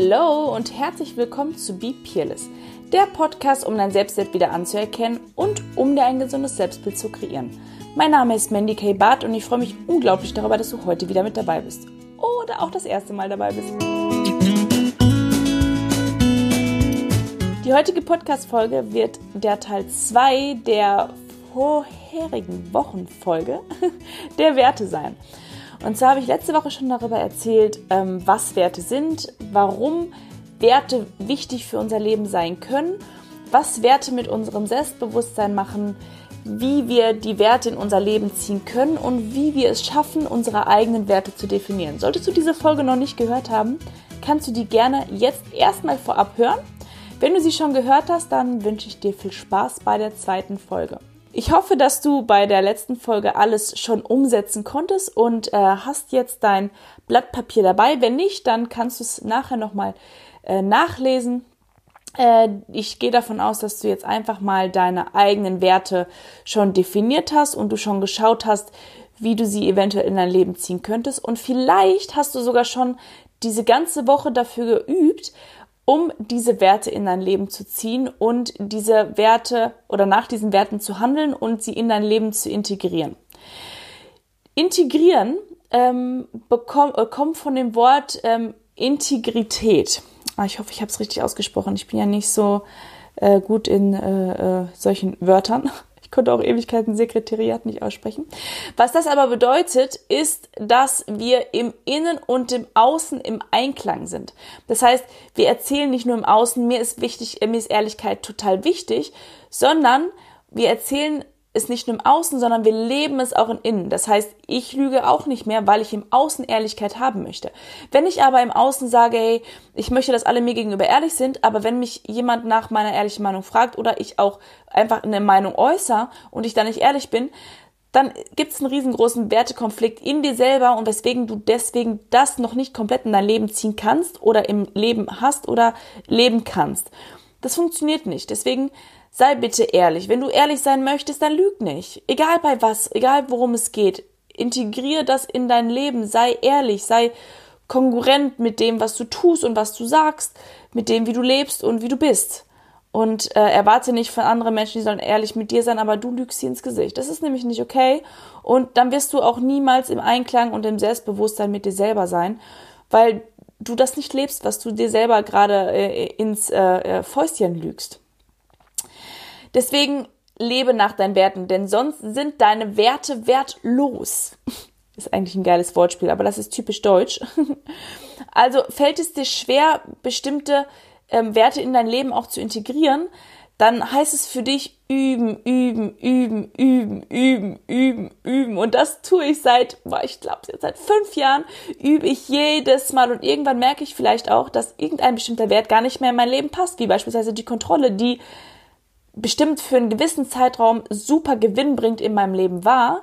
Hallo und herzlich willkommen zu Be Peerless, der Podcast, um dein Selbstwert wieder anzuerkennen und um dir ein gesundes Selbstbild zu kreieren. Mein Name ist Mandy K. Barth und ich freue mich unglaublich darüber, dass du heute wieder mit dabei bist. Oder auch das erste Mal dabei bist. Die heutige Podcast-Folge wird der Teil 2 der vorherigen Wochenfolge der Werte sein. Und zwar habe ich letzte Woche schon darüber erzählt, ähm, was Werte sind, warum Werte wichtig für unser Leben sein können, was Werte mit unserem Selbstbewusstsein machen, wie wir die Werte in unser Leben ziehen können und wie wir es schaffen, unsere eigenen Werte zu definieren. Solltest du diese Folge noch nicht gehört haben, kannst du die gerne jetzt erstmal vorab hören. Wenn du sie schon gehört hast, dann wünsche ich dir viel Spaß bei der zweiten Folge. Ich hoffe, dass du bei der letzten Folge alles schon umsetzen konntest und äh, hast jetzt dein Blatt Papier dabei. Wenn nicht, dann kannst du es nachher nochmal äh, nachlesen. Äh, ich gehe davon aus, dass du jetzt einfach mal deine eigenen Werte schon definiert hast und du schon geschaut hast, wie du sie eventuell in dein Leben ziehen könntest. Und vielleicht hast du sogar schon diese ganze Woche dafür geübt um diese Werte in dein Leben zu ziehen und diese Werte oder nach diesen Werten zu handeln und sie in dein Leben zu integrieren. Integrieren ähm, bekomm, äh, kommt von dem Wort ähm, Integrität. Ah, ich hoffe, ich habe es richtig ausgesprochen. Ich bin ja nicht so äh, gut in äh, äh solchen Wörtern. Ich konnte auch Ewigkeiten Sekretariat nicht aussprechen. Was das aber bedeutet, ist, dass wir im Innen und im Außen im Einklang sind. Das heißt, wir erzählen nicht nur im Außen, mir ist wichtig, mir ist Ehrlichkeit total wichtig, sondern wir erzählen es nicht nur im Außen, sondern wir leben es auch im Innen. Das heißt, ich lüge auch nicht mehr, weil ich im Außen Ehrlichkeit haben möchte. Wenn ich aber im Außen sage, hey, ich möchte, dass alle mir gegenüber ehrlich sind, aber wenn mich jemand nach meiner ehrlichen Meinung fragt oder ich auch einfach eine Meinung äußere und ich da nicht ehrlich bin, dann gibt es einen riesengroßen Wertekonflikt in dir selber und weswegen du deswegen das noch nicht komplett in dein Leben ziehen kannst oder im Leben hast oder leben kannst. Das funktioniert nicht. Deswegen Sei bitte ehrlich. Wenn du ehrlich sein möchtest, dann lüg nicht. Egal bei was, egal worum es geht. Integriere das in dein Leben. Sei ehrlich, sei kongruent mit dem, was du tust und was du sagst, mit dem, wie du lebst und wie du bist. Und äh, erwarte nicht von anderen Menschen, die sollen ehrlich mit dir sein, aber du lügst sie ins Gesicht. Das ist nämlich nicht okay. Und dann wirst du auch niemals im Einklang und im Selbstbewusstsein mit dir selber sein, weil du das nicht lebst, was du dir selber gerade äh, ins äh, äh Fäustchen lügst. Deswegen lebe nach deinen Werten, denn sonst sind deine Werte wertlos. Ist eigentlich ein geiles Wortspiel, aber das ist typisch deutsch. Also fällt es dir schwer, bestimmte ähm, Werte in dein Leben auch zu integrieren, dann heißt es für dich üben, üben, üben, üben, üben, üben, üben. Und das tue ich seit, ich glaube, seit fünf Jahren übe ich jedes Mal. Und irgendwann merke ich vielleicht auch, dass irgendein bestimmter Wert gar nicht mehr in mein Leben passt, wie beispielsweise die Kontrolle, die bestimmt für einen gewissen Zeitraum super Gewinn bringt in meinem Leben war,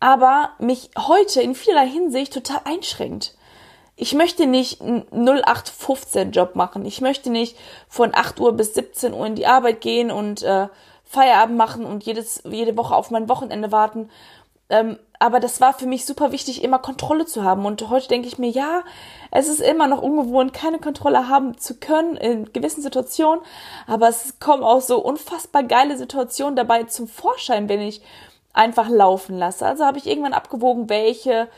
aber mich heute in vielerlei Hinsicht total einschränkt. Ich möchte nicht einen 0815 Job machen. Ich möchte nicht von 8 Uhr bis 17 Uhr in die Arbeit gehen und äh, Feierabend machen und jedes, jede Woche auf mein Wochenende warten. Ähm, aber das war für mich super wichtig, immer Kontrolle zu haben. Und heute denke ich mir, ja, es ist immer noch ungewohnt, keine Kontrolle haben zu können in gewissen Situationen. Aber es kommen auch so unfassbar geile Situationen dabei zum Vorschein, wenn ich einfach laufen lasse. Also habe ich irgendwann abgewogen, welche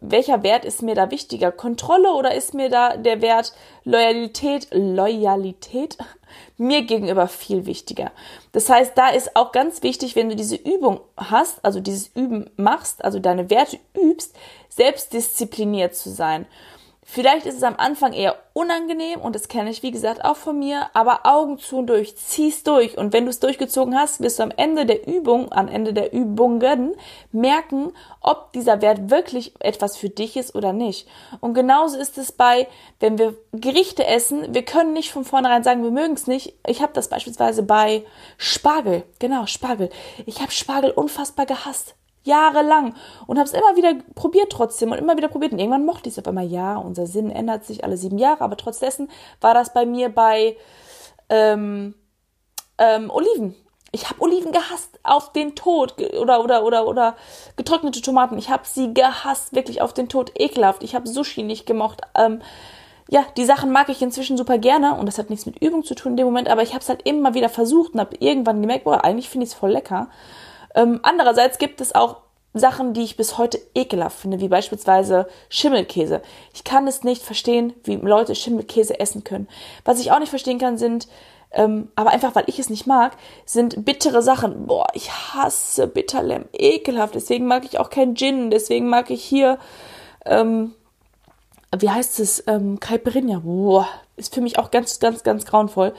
welcher Wert ist mir da wichtiger? Kontrolle oder ist mir da der Wert Loyalität, Loyalität mir gegenüber viel wichtiger? Das heißt, da ist auch ganz wichtig, wenn du diese Übung hast, also dieses Üben machst, also deine Werte übst, selbstdiszipliniert zu sein. Vielleicht ist es am Anfang eher unangenehm und das kenne ich, wie gesagt, auch von mir, aber Augen zu und durch, zieh's durch und wenn du es durchgezogen hast, wirst du am Ende der Übung, am Ende der Übungen merken, ob dieser Wert wirklich etwas für dich ist oder nicht. Und genauso ist es bei, wenn wir Gerichte essen, wir können nicht von vornherein sagen, wir mögen es nicht. Ich habe das beispielsweise bei Spargel, genau, Spargel. Ich habe Spargel unfassbar gehasst jahrelang und habe es immer wieder probiert trotzdem und immer wieder probiert und irgendwann mochte ich es auf einmal. Ja, unser Sinn ändert sich alle sieben Jahre, aber trotz war das bei mir bei ähm, ähm, Oliven. Ich habe Oliven gehasst auf den Tod oder oder oder oder getrocknete Tomaten. Ich habe sie gehasst wirklich auf den Tod, ekelhaft. Ich habe Sushi nicht gemocht. Ähm, ja, die Sachen mag ich inzwischen super gerne und das hat nichts mit Übung zu tun in dem Moment, aber ich habe es halt immer wieder versucht und habe irgendwann gemerkt, boah, eigentlich finde ich es voll lecker. Ähm, andererseits gibt es auch Sachen, die ich bis heute ekelhaft finde, wie beispielsweise Schimmelkäse. Ich kann es nicht verstehen, wie Leute Schimmelkäse essen können. Was ich auch nicht verstehen kann, sind, ähm, aber einfach weil ich es nicht mag, sind bittere Sachen. Boah, ich hasse Bitterlemm, ekelhaft. Deswegen mag ich auch kein Gin. Deswegen mag ich hier ähm, wie heißt es, ähm, Caipirinha, boah, ist für mich auch ganz, ganz, ganz grauenvoll.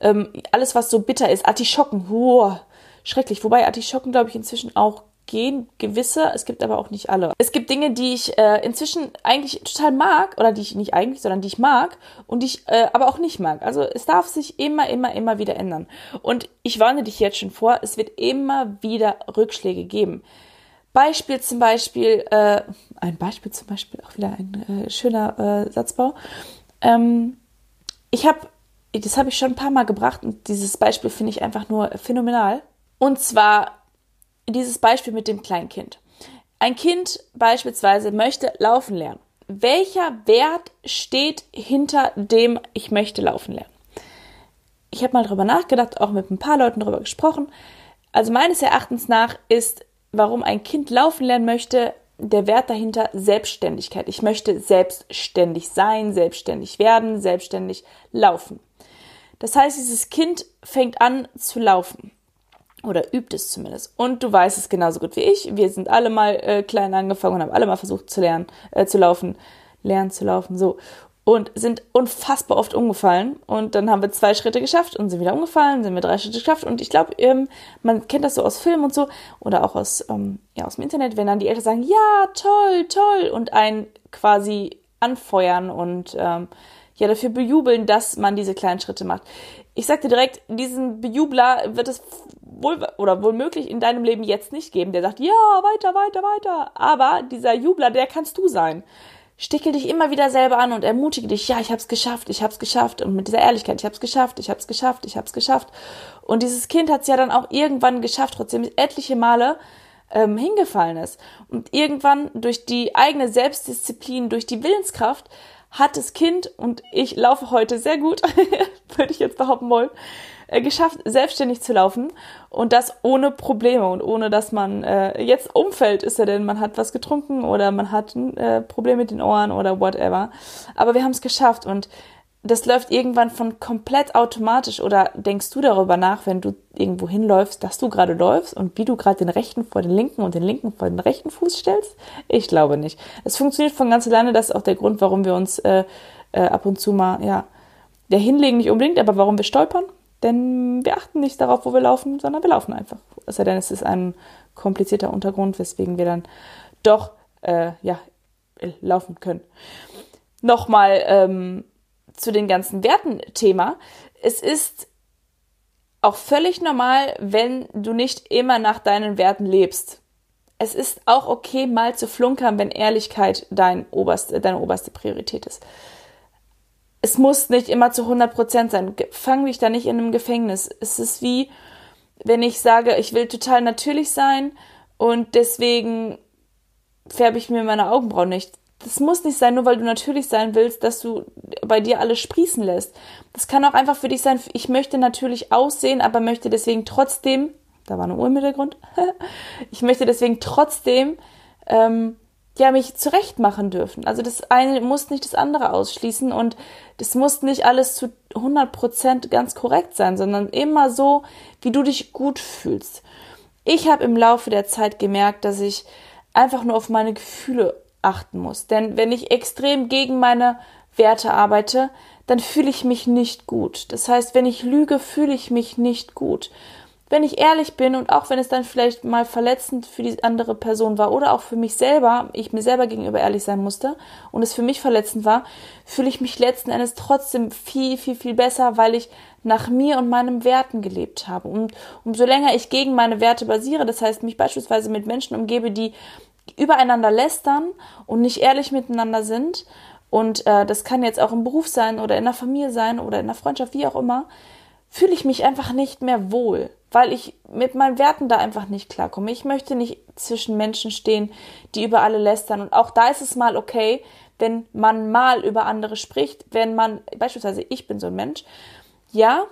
Ähm, alles, was so bitter ist, Artischocken, boah, schrecklich. Wobei Artischocken, glaube ich, inzwischen auch gehen, gewisse, es gibt aber auch nicht alle. Es gibt Dinge, die ich äh, inzwischen eigentlich total mag, oder die ich nicht eigentlich, sondern die ich mag und die ich äh, aber auch nicht mag. Also es darf sich immer, immer, immer wieder ändern. Und ich warne dich jetzt schon vor, es wird immer wieder Rückschläge geben. Beispiel zum Beispiel, äh, ein Beispiel zum Beispiel, auch wieder ein äh, schöner äh, Satzbau. Ähm, ich habe, das habe ich schon ein paar Mal gebracht und dieses Beispiel finde ich einfach nur phänomenal. Und zwar dieses Beispiel mit dem Kleinkind. Ein Kind beispielsweise möchte laufen lernen. Welcher Wert steht hinter dem, ich möchte laufen lernen? Ich habe mal darüber nachgedacht, auch mit ein paar Leuten darüber gesprochen. Also meines Erachtens nach ist warum ein Kind laufen lernen möchte, der Wert dahinter Selbstständigkeit. Ich möchte selbstständig sein, selbstständig werden, selbstständig laufen. Das heißt, dieses Kind fängt an zu laufen. Oder übt es zumindest. Und du weißt es genauso gut wie ich. Wir sind alle mal äh, klein angefangen und haben alle mal versucht zu lernen, äh, zu laufen, lernen zu laufen, so und sind unfassbar oft umgefallen. Und dann haben wir zwei Schritte geschafft und sind wieder umgefallen, sind wir drei Schritte geschafft. Und ich glaube, ähm, man kennt das so aus Filmen und so oder auch aus, ähm, ja, aus dem Internet, wenn dann die Eltern sagen, ja, toll, toll und einen quasi anfeuern und ähm, ja dafür bejubeln, dass man diese kleinen Schritte macht. Ich sagte direkt, diesen Bejubler wird es wohl oder wohl möglich in deinem Leben jetzt nicht geben, der sagt, ja, weiter, weiter, weiter. Aber dieser Jubler, der kannst du sein stickel dich immer wieder selber an und ermutige dich, ja, ich hab's geschafft, ich hab's geschafft und mit dieser Ehrlichkeit, ich hab's geschafft, ich hab's geschafft, ich hab's geschafft. Und dieses Kind hat's ja dann auch irgendwann geschafft, trotzdem etliche Male ähm, hingefallen ist. Und irgendwann durch die eigene Selbstdisziplin, durch die Willenskraft hat das Kind, und ich laufe heute sehr gut, würde ich jetzt behaupten wollen, äh, geschafft, selbstständig zu laufen und das ohne Probleme und ohne, dass man äh, jetzt umfällt, ist ja denn, man hat was getrunken oder man hat ein äh, Problem mit den Ohren oder whatever. Aber wir haben es geschafft und das läuft irgendwann von komplett automatisch oder denkst du darüber nach, wenn du irgendwo hinläufst, dass du gerade läufst und wie du gerade den rechten vor den linken und den linken vor den rechten Fuß stellst? Ich glaube nicht. Es funktioniert von ganz alleine, das ist auch der Grund, warum wir uns äh, äh, ab und zu mal, ja, der hinlegen nicht unbedingt, aber warum wir stolpern, denn wir achten nicht darauf, wo wir laufen, sondern wir laufen einfach. Es sei denn, es ist ein komplizierter Untergrund, weswegen wir dann doch äh, ja, laufen können. Nochmal ähm, zu den ganzen Werten-Thema. Es ist auch völlig normal, wenn du nicht immer nach deinen Werten lebst. Es ist auch okay, mal zu flunkern, wenn Ehrlichkeit dein oberste, deine oberste Priorität ist es muss nicht immer zu 100 Prozent sein. Fang dich da nicht in einem Gefängnis. Es ist wie, wenn ich sage, ich will total natürlich sein und deswegen färbe ich mir meine Augenbrauen nicht. Das muss nicht sein, nur weil du natürlich sein willst, dass du bei dir alles sprießen lässt. Das kann auch einfach für dich sein, ich möchte natürlich aussehen, aber möchte deswegen trotzdem, da war eine Uhr im Hintergrund, ich möchte deswegen trotzdem ähm, ja, mich zurechtmachen dürfen. Also das eine muss nicht das andere ausschließen und das muss nicht alles zu 100% ganz korrekt sein, sondern immer so, wie du dich gut fühlst. Ich habe im Laufe der Zeit gemerkt, dass ich einfach nur auf meine Gefühle achten muss. Denn wenn ich extrem gegen meine Werte arbeite, dann fühle ich mich nicht gut. Das heißt, wenn ich lüge, fühle ich mich nicht gut wenn ich ehrlich bin und auch wenn es dann vielleicht mal verletzend für die andere Person war oder auch für mich selber, ich mir selber gegenüber ehrlich sein musste und es für mich verletzend war, fühle ich mich letzten Endes trotzdem viel, viel, viel besser, weil ich nach mir und meinen Werten gelebt habe. Und umso länger ich gegen meine Werte basiere, das heißt mich beispielsweise mit Menschen umgebe, die übereinander lästern und nicht ehrlich miteinander sind, und äh, das kann jetzt auch im Beruf sein oder in der Familie sein oder in der Freundschaft, wie auch immer, fühle ich mich einfach nicht mehr wohl. weil ich mit meinen Werten da einfach nicht klarkomme. Ich möchte nicht zwischen Menschen stehen, die über alle lästern. Und auch da ist es mal okay, wenn man mal über andere spricht, wenn man, beispielsweise ich bin so ein Mensch, ja,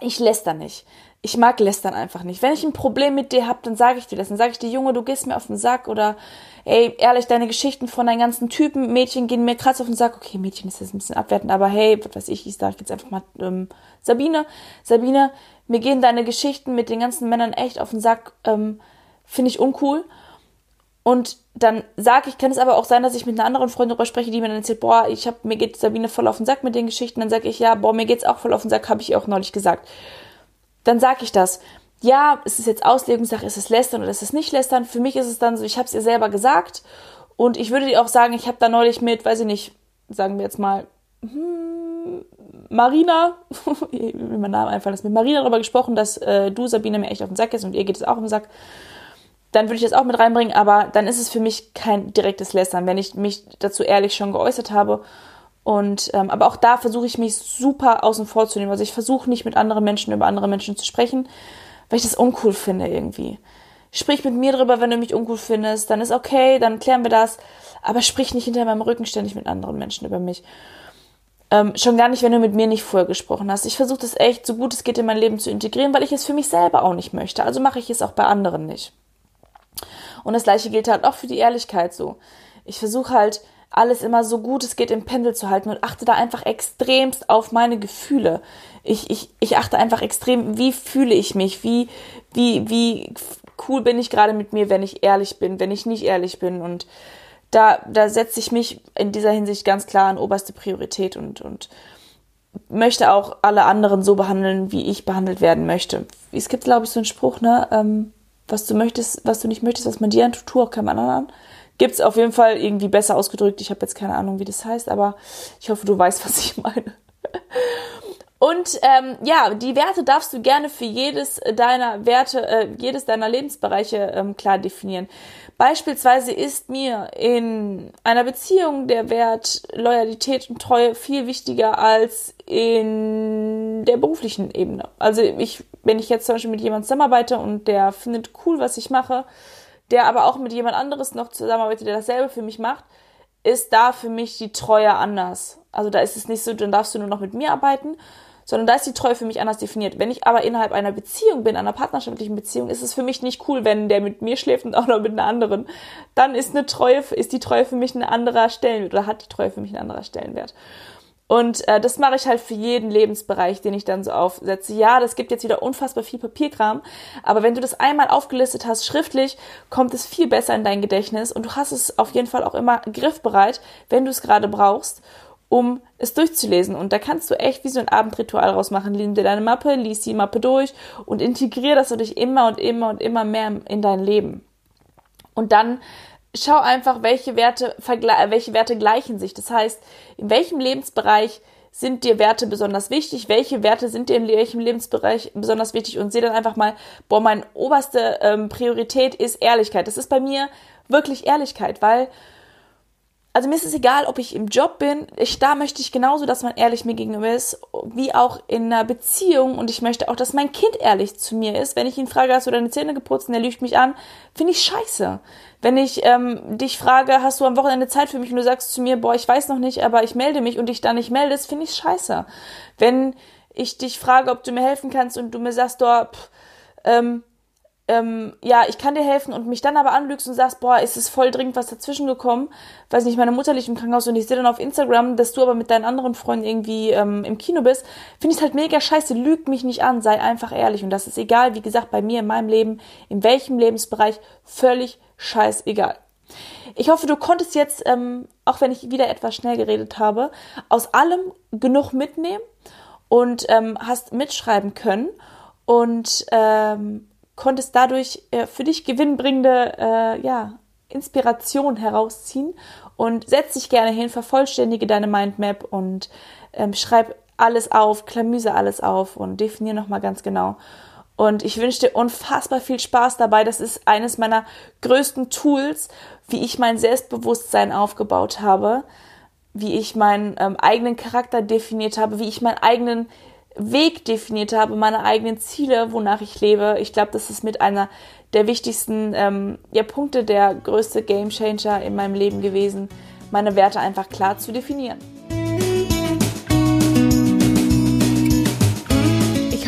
ich läster nicht. Ich mag lästern einfach nicht. Wenn ich ein Problem mit dir habe, dann sage ich dir das. Dann sage ich dir, Junge, du gehst mir auf den Sack oder ey, ehrlich, deine Geschichten von deinen ganzen Typen, Mädchen gehen mir krass auf den Sack. Okay, Mädchen ist jetzt ein bisschen abwertend, aber hey, was weiß ich, ich sage jetzt einfach mal ähm, Sabine. Sabine, mir gehen deine Geschichten mit den ganzen Männern echt auf den Sack. Ähm, Finde ich uncool. Und dann sage ich, kann es aber auch sein, dass ich mit einer anderen Freundin darüber spreche, die mir dann erzählt, boah, ich hab, mir geht Sabine voll auf den Sack mit den Geschichten. Dann sage ich, ja, boah, mir geht's auch voll auf den Sack, habe ich auch neulich gesagt. Dann sage ich das. Ja, ist es jetzt Auslegungssache, ist es Lästern oder ist es nicht Lästern? Für mich ist es dann so, ich habe es ihr selber gesagt und ich würde dir auch sagen, ich habe da neulich mit, weiß ich nicht, sagen wir jetzt mal, hm, Marina, wie mein Name einfallen ist, mit Marina darüber gesprochen, dass äh, du, Sabine, mir echt auf den Sack ist und ihr geht es auch auf den Sack dann würde ich das auch mit reinbringen, aber dann ist es für mich kein direktes Lästern, wenn ich mich dazu ehrlich schon geäußert habe. Und ähm, aber auch da versuche ich mich super außen vor zu nehmen. Also ich versuche nicht mit anderen Menschen über andere Menschen zu sprechen, weil ich das uncool finde irgendwie. Sprich mit mir drüber, wenn du mich uncool findest, dann ist okay, dann klären wir das. Aber sprich nicht hinter meinem Rücken ständig mit anderen Menschen über mich. Ähm, schon gar nicht, wenn du mit mir nicht vorher gesprochen hast. Ich versuche das echt, so gut es geht, in mein Leben zu integrieren, weil ich es für mich selber auch nicht möchte. Also mache ich es auch bei anderen nicht. Und das gleiche gilt halt auch für die Ehrlichkeit so. Ich versuche halt alles immer so gut es geht im Pendel zu halten und achte da einfach extremst auf meine Gefühle. Ich, ich, ich achte einfach extrem, wie fühle ich mich, wie, wie, wie cool bin ich gerade mit mir, wenn ich ehrlich bin, wenn ich nicht ehrlich bin. Und da, da setze ich mich in dieser Hinsicht ganz klar an oberste Priorität und, und möchte auch alle anderen so behandeln, wie ich behandelt werden möchte. Es gibt, glaube ich, so einen Spruch, ne? Ähm, was du möchtest, was du nicht möchtest, was man dir antut, tu auch keinem anderen an. Gibt's auf jeden Fall irgendwie besser ausgedrückt. Ich habe jetzt keine Ahnung, wie das heißt, aber ich hoffe, du weißt, was ich meine. Und ähm, ja, die Werte darfst du gerne für jedes deiner Werte, äh, jedes deiner Lebensbereiche ähm, klar definieren. Beispielsweise ist mir in einer Beziehung der Wert Loyalität und Treue viel wichtiger als in der beruflichen Ebene. Also ich, wenn ich jetzt zum Beispiel mit jemandem zusammenarbeite und der findet cool, was ich mache, der aber auch mit jemand anderes noch zusammenarbeitet, der dasselbe für mich macht, ist da für mich die Treue anders. Also da ist es nicht so, dann darfst du nur noch mit mir arbeiten, sondern da ist die Treue für mich anders definiert. Wenn ich aber innerhalb einer Beziehung bin, einer partnerschaftlichen Beziehung, ist es für mich nicht cool, wenn der mit mir schläft und auch noch mit einer anderen. Dann ist eine Treue, ist die Treue für mich ein anderer Stellenwert oder hat die Treue für mich ein anderer Stellenwert. Und äh, das mache ich halt für jeden Lebensbereich, den ich dann so aufsetze. Ja, das gibt jetzt wieder unfassbar viel Papierkram, aber wenn du das einmal aufgelistet hast, schriftlich, kommt es viel besser in dein Gedächtnis und du hast es auf jeden Fall auch immer griffbereit, wenn du es gerade brauchst um es durchzulesen. Und da kannst du echt wie so ein Abendritual rausmachen. Nimm dir deine Mappe, lies die Mappe durch und integrier das dich immer und immer und immer mehr in dein Leben. Und dann schau einfach, welche Werte, welche Werte gleichen sich. Das heißt, in welchem Lebensbereich sind dir Werte besonders wichtig? Welche Werte sind dir in welchem Lebensbereich besonders wichtig? Und sehe dann einfach mal, boah, meine oberste ähm, Priorität ist Ehrlichkeit. Das ist bei mir wirklich Ehrlichkeit, weil also mir ist es egal, ob ich im Job bin. Ich, da möchte ich genauso, dass man ehrlich mir gegenüber ist, wie auch in einer Beziehung. Und ich möchte auch, dass mein Kind ehrlich zu mir ist. Wenn ich ihn frage, hast du deine Zähne geputzt und er lügt mich an, finde ich scheiße. Wenn ich ähm, dich frage, hast du am Wochenende Zeit für mich und du sagst zu mir, boah, ich weiß noch nicht, aber ich melde mich und dich da nicht meldest, finde ich scheiße. Wenn ich dich frage, ob du mir helfen kannst und du mir sagst, boah, pff, ähm, ähm, ja, ich kann dir helfen und mich dann aber anlügst und sagst, boah, ist es voll dringend was dazwischen gekommen, weiß nicht, meine Mutter liegt im Krankenhaus und ich sehe dann auf Instagram, dass du aber mit deinen anderen Freunden irgendwie ähm, im Kino bist, finde ich halt mega scheiße, lüg mich nicht an, sei einfach ehrlich. Und das ist egal, wie gesagt, bei mir in meinem Leben, in welchem Lebensbereich, völlig scheißegal. Ich hoffe, du konntest jetzt, ähm, auch wenn ich wieder etwas schnell geredet habe, aus allem genug mitnehmen und ähm, hast mitschreiben können. Und ähm, konntest dadurch äh, für dich gewinnbringende äh, ja, Inspiration herausziehen und setz dich gerne hin, vervollständige deine Mindmap und ähm, schreib alles auf, klamüse alles auf und definiere nochmal ganz genau. Und ich wünsche dir unfassbar viel Spaß dabei. Das ist eines meiner größten Tools, wie ich mein Selbstbewusstsein aufgebaut habe, wie ich meinen ähm, eigenen Charakter definiert habe, wie ich meinen eigenen Weg definiert habe, meine eigenen Ziele, wonach ich lebe. Ich glaube, das ist mit einer der wichtigsten ähm, ja, Punkte, der größte Gamechanger in meinem Leben gewesen, meine Werte einfach klar zu definieren.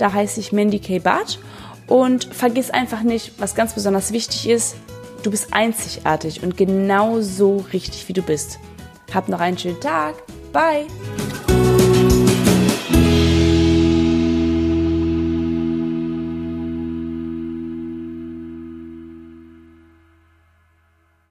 Da heiße ich Mandy K. Barth. Und vergiss einfach nicht, was ganz besonders wichtig ist, du bist einzigartig und genau so richtig, wie du bist. Hab noch einen schönen Tag. Bye!